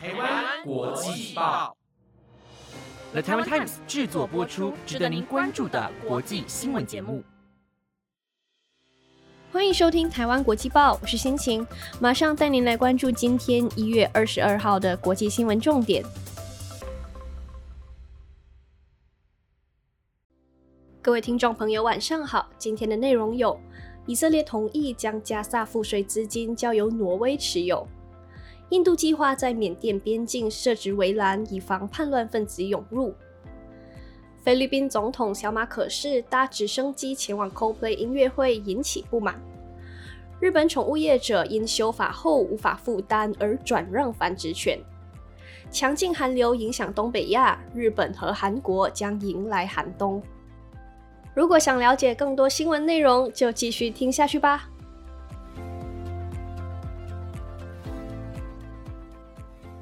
台湾国际报，The Taiwan Times 制作播出，值得您关注的国际新闻节目。欢迎收听台湾国际报，我是心情，马上带您来关注今天一月二十二号的国际新闻重点。各位听众朋友，晚上好。今天的内容有：以色列同意将加萨赋税资金交由挪威持有；印度计划在缅甸边境设置围栏，以防叛乱分子涌入；菲律宾总统小马可士搭直升机前往 Coldplay 音乐会引起不满；日本宠物业者因修法后无法负担而转让繁殖权；强劲寒流影响东北亚，日本和韩国将迎来寒冬。如果想了解更多新闻内容，就继续听下去吧。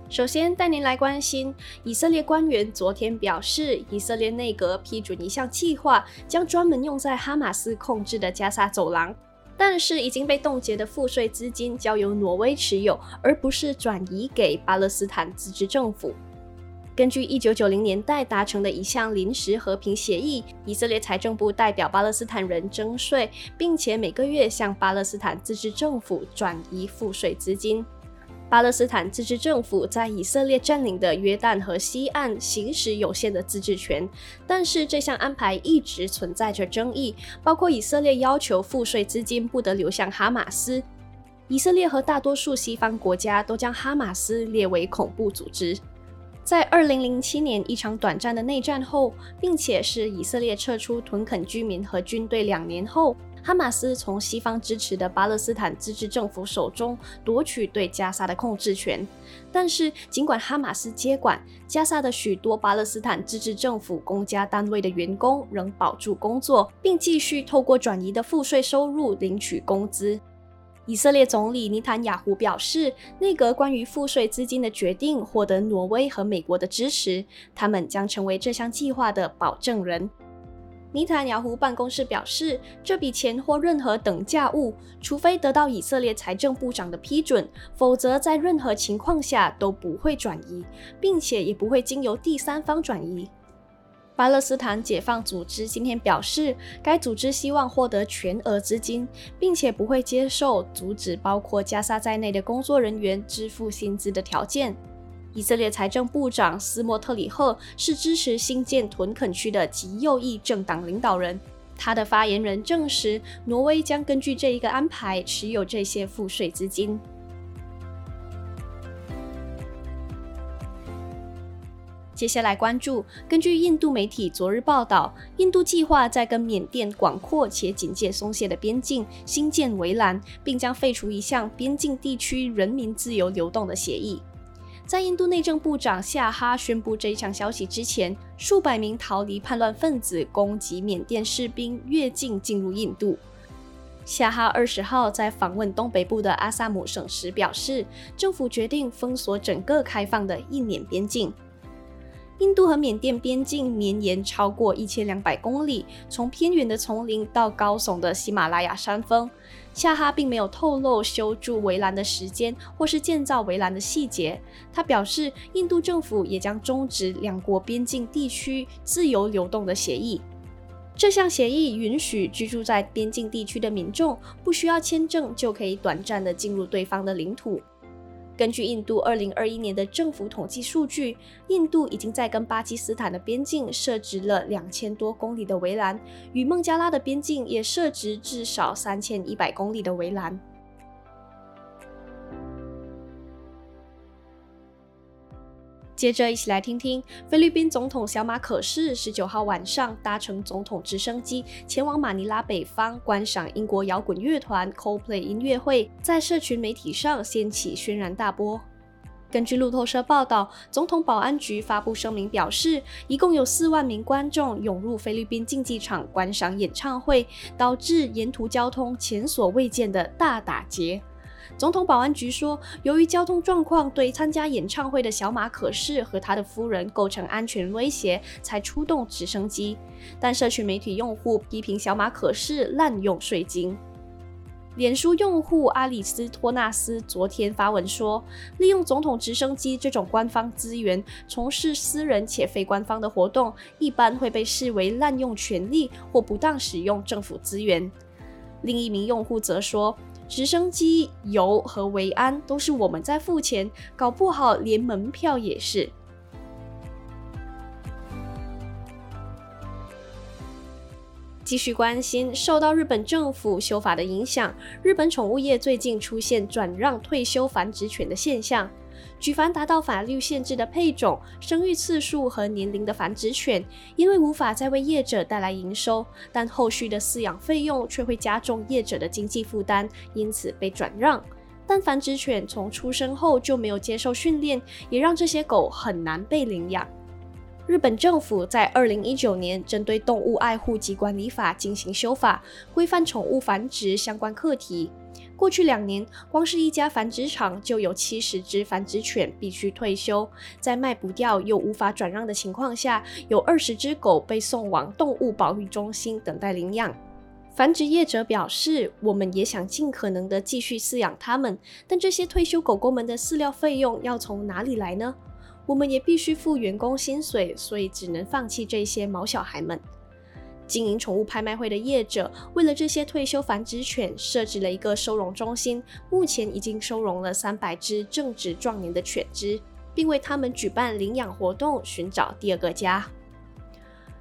首先带您来关心，以色列官员昨天表示，以色列内阁批准一项计划，将专门用在哈马斯控制的加沙走廊，但是已经被冻结的赋税资金交由挪威持有，而不是转移给巴勒斯坦自治政府。根据一九九零年代达成的一项临时和平协议，以色列财政部代表巴勒斯坦人征税，并且每个月向巴勒斯坦自治政府转移赋税资金。巴勒斯坦自治政府在以色列占领的约旦河西岸行使有限的自治权，但是这项安排一直存在着争议，包括以色列要求赋税资金不得流向哈马斯。以色列和大多数西方国家都将哈马斯列为恐怖组织。在二零零七年一场短暂的内战后，并且是以色列撤出屯垦居民和军队两年后，哈马斯从西方支持的巴勒斯坦自治政府手中夺取对加沙的控制权。但是，尽管哈马斯接管加沙的许多巴勒斯坦自治政府公家单位的员工仍保住工作，并继续透过转移的赋税收入领取工资。以色列总理尼坦雅胡表示，内阁关于赋税资金的决定获得挪威和美国的支持，他们将成为这项计划的保证人。尼坦雅胡办公室表示，这笔钱或任何等价物，除非得到以色列财政部长的批准，否则在任何情况下都不会转移，并且也不会经由第三方转移。巴勒斯坦解放组织今天表示，该组织希望获得全额资金，并且不会接受阻止包括加沙在内的工作人员支付薪资的条件。以色列财政部长斯莫特里赫是支持新建屯垦区的极右翼政党领导人，他的发言人证实，挪威将根据这一个安排持有这些赋税资金。接下来关注，根据印度媒体昨日报道，印度计划在跟缅甸广阔且警戒松懈的边境新建围栏，并将废除一项边境地区人民自由流动的协议。在印度内政部长夏哈宣布这一项消息之前，数百名逃离叛乱分子攻击缅甸士兵越境进入印度。夏哈二十号在访问东北部的阿萨姆省时表示，政府决定封锁整个开放的印缅边境。印度和缅甸边境绵延超过一千两百公里，从偏远的丛林到高耸的喜马拉雅山峰。夏哈并没有透露修筑围栏的时间或是建造围栏的细节。他表示，印度政府也将终止两国边境地区自由流动的协议。这项协议允许居住在边境地区的民众不需要签证就可以短暂的进入对方的领土。根据印度二零二一年的政府统计数据，印度已经在跟巴基斯坦的边境设置了两千多公里的围栏，与孟加拉的边境也设置至少三千一百公里的围栏。接着一起来听听菲律宾总统小马可士十九号晚上搭乘总统直升机前往马尼拉北方观赏英国摇滚乐团 Coldplay 音乐会，在社群媒体上掀起轩然大波。根据路透社报道，总统保安局发布声明表示，一共有四万名观众涌入菲律宾竞技场观赏演唱会，导致沿途交通前所未见的大打劫。总统保安局说，由于交通状况对参加演唱会的小马可士和他的夫人构成安全威胁，才出动直升机。但社区媒体用户批评小马可士滥用税金。脸书用户阿里斯托纳斯昨天发文说，利用总统直升机这种官方资源从事私人且非官方的活动，一般会被视为滥用权力或不当使用政府资源。另一名用户则说，直升机、油和维安都是我们在付钱，搞不好连门票也是。继续关心，受到日本政府修法的影响，日本宠物业最近出现转让退休繁殖犬的现象。举凡达到法律限制的配种、生育次数和年龄的繁殖犬，因为无法再为业者带来营收，但后续的饲养费用却会加重业者的经济负担，因此被转让。但繁殖犬从出生后就没有接受训练，也让这些狗很难被领养。日本政府在二零一九年针对《动物爱护及管理法》进行修法，规范宠物繁殖相关课题。过去两年，光是一家繁殖场就有七十只繁殖犬必须退休，在卖不掉又无法转让的情况下，有二十只狗被送往动物保育中心等待领养。繁殖业者表示，我们也想尽可能的继续饲养它们，但这些退休狗狗们的饲料费用要从哪里来呢？我们也必须付员工薪水，所以只能放弃这些毛小孩们。经营宠物拍卖会的业者为了这些退休繁殖犬设置了一个收容中心，目前已经收容了三百只正值壮年的犬只，并为它们举办领养活动，寻找第二个家。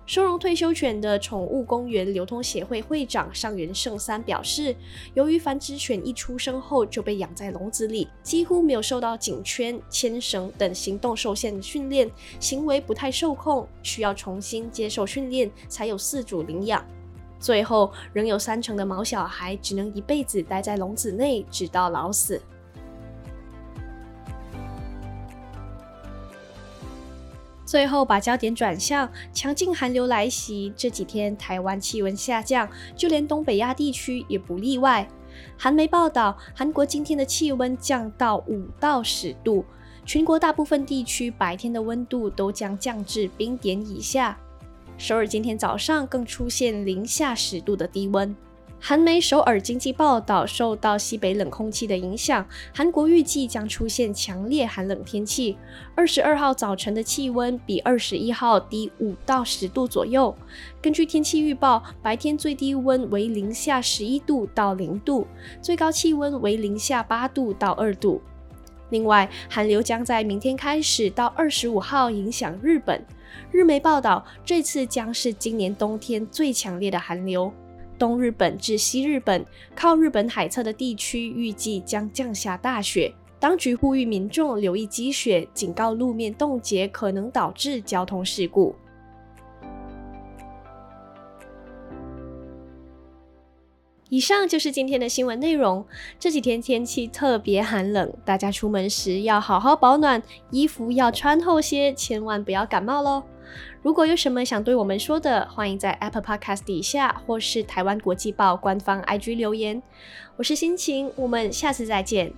收容退休犬的宠物公园流通协会会长上原胜三表示，由于繁殖犬一出生后就被养在笼子里，几乎没有受到颈圈、牵绳等行动受限的训练，行为不太受控，需要重新接受训练才有饲主领养。最后，仍有三成的毛小孩只能一辈子待在笼子内，直到老死。最后，把焦点转向强劲寒流来袭。这几天，台湾气温下降，就连东北亚地区也不例外。韩媒报道，韩国今天的气温降到五到十度，全国大部分地区白天的温度都将降至冰点以下。首尔今天早上更出现零下十度的低温。韩媒首尔经济报道，受到西北冷空气的影响，韩国预计将出现强烈寒冷天气。二十二号早晨的气温比二十一号低五到十度左右。根据天气预报，白天最低温为零下十一度到零度，最高气温为零下八度到二度。另外，寒流将在明天开始到二十五号影响日本。日媒报道，这次将是今年冬天最强烈的寒流。东日本至西日本靠日本海侧的地区预计将降下大雪，当局呼吁民众留意积雪，警告路面冻结可能导致交通事故。以上就是今天的新闻内容。这几天天气特别寒冷，大家出门时要好好保暖，衣服要穿厚些，千万不要感冒喽。如果有什么想对我们说的，欢迎在 Apple Podcast 底下或是台湾国际报官方 IG 留言。我是心情，我们下次再见。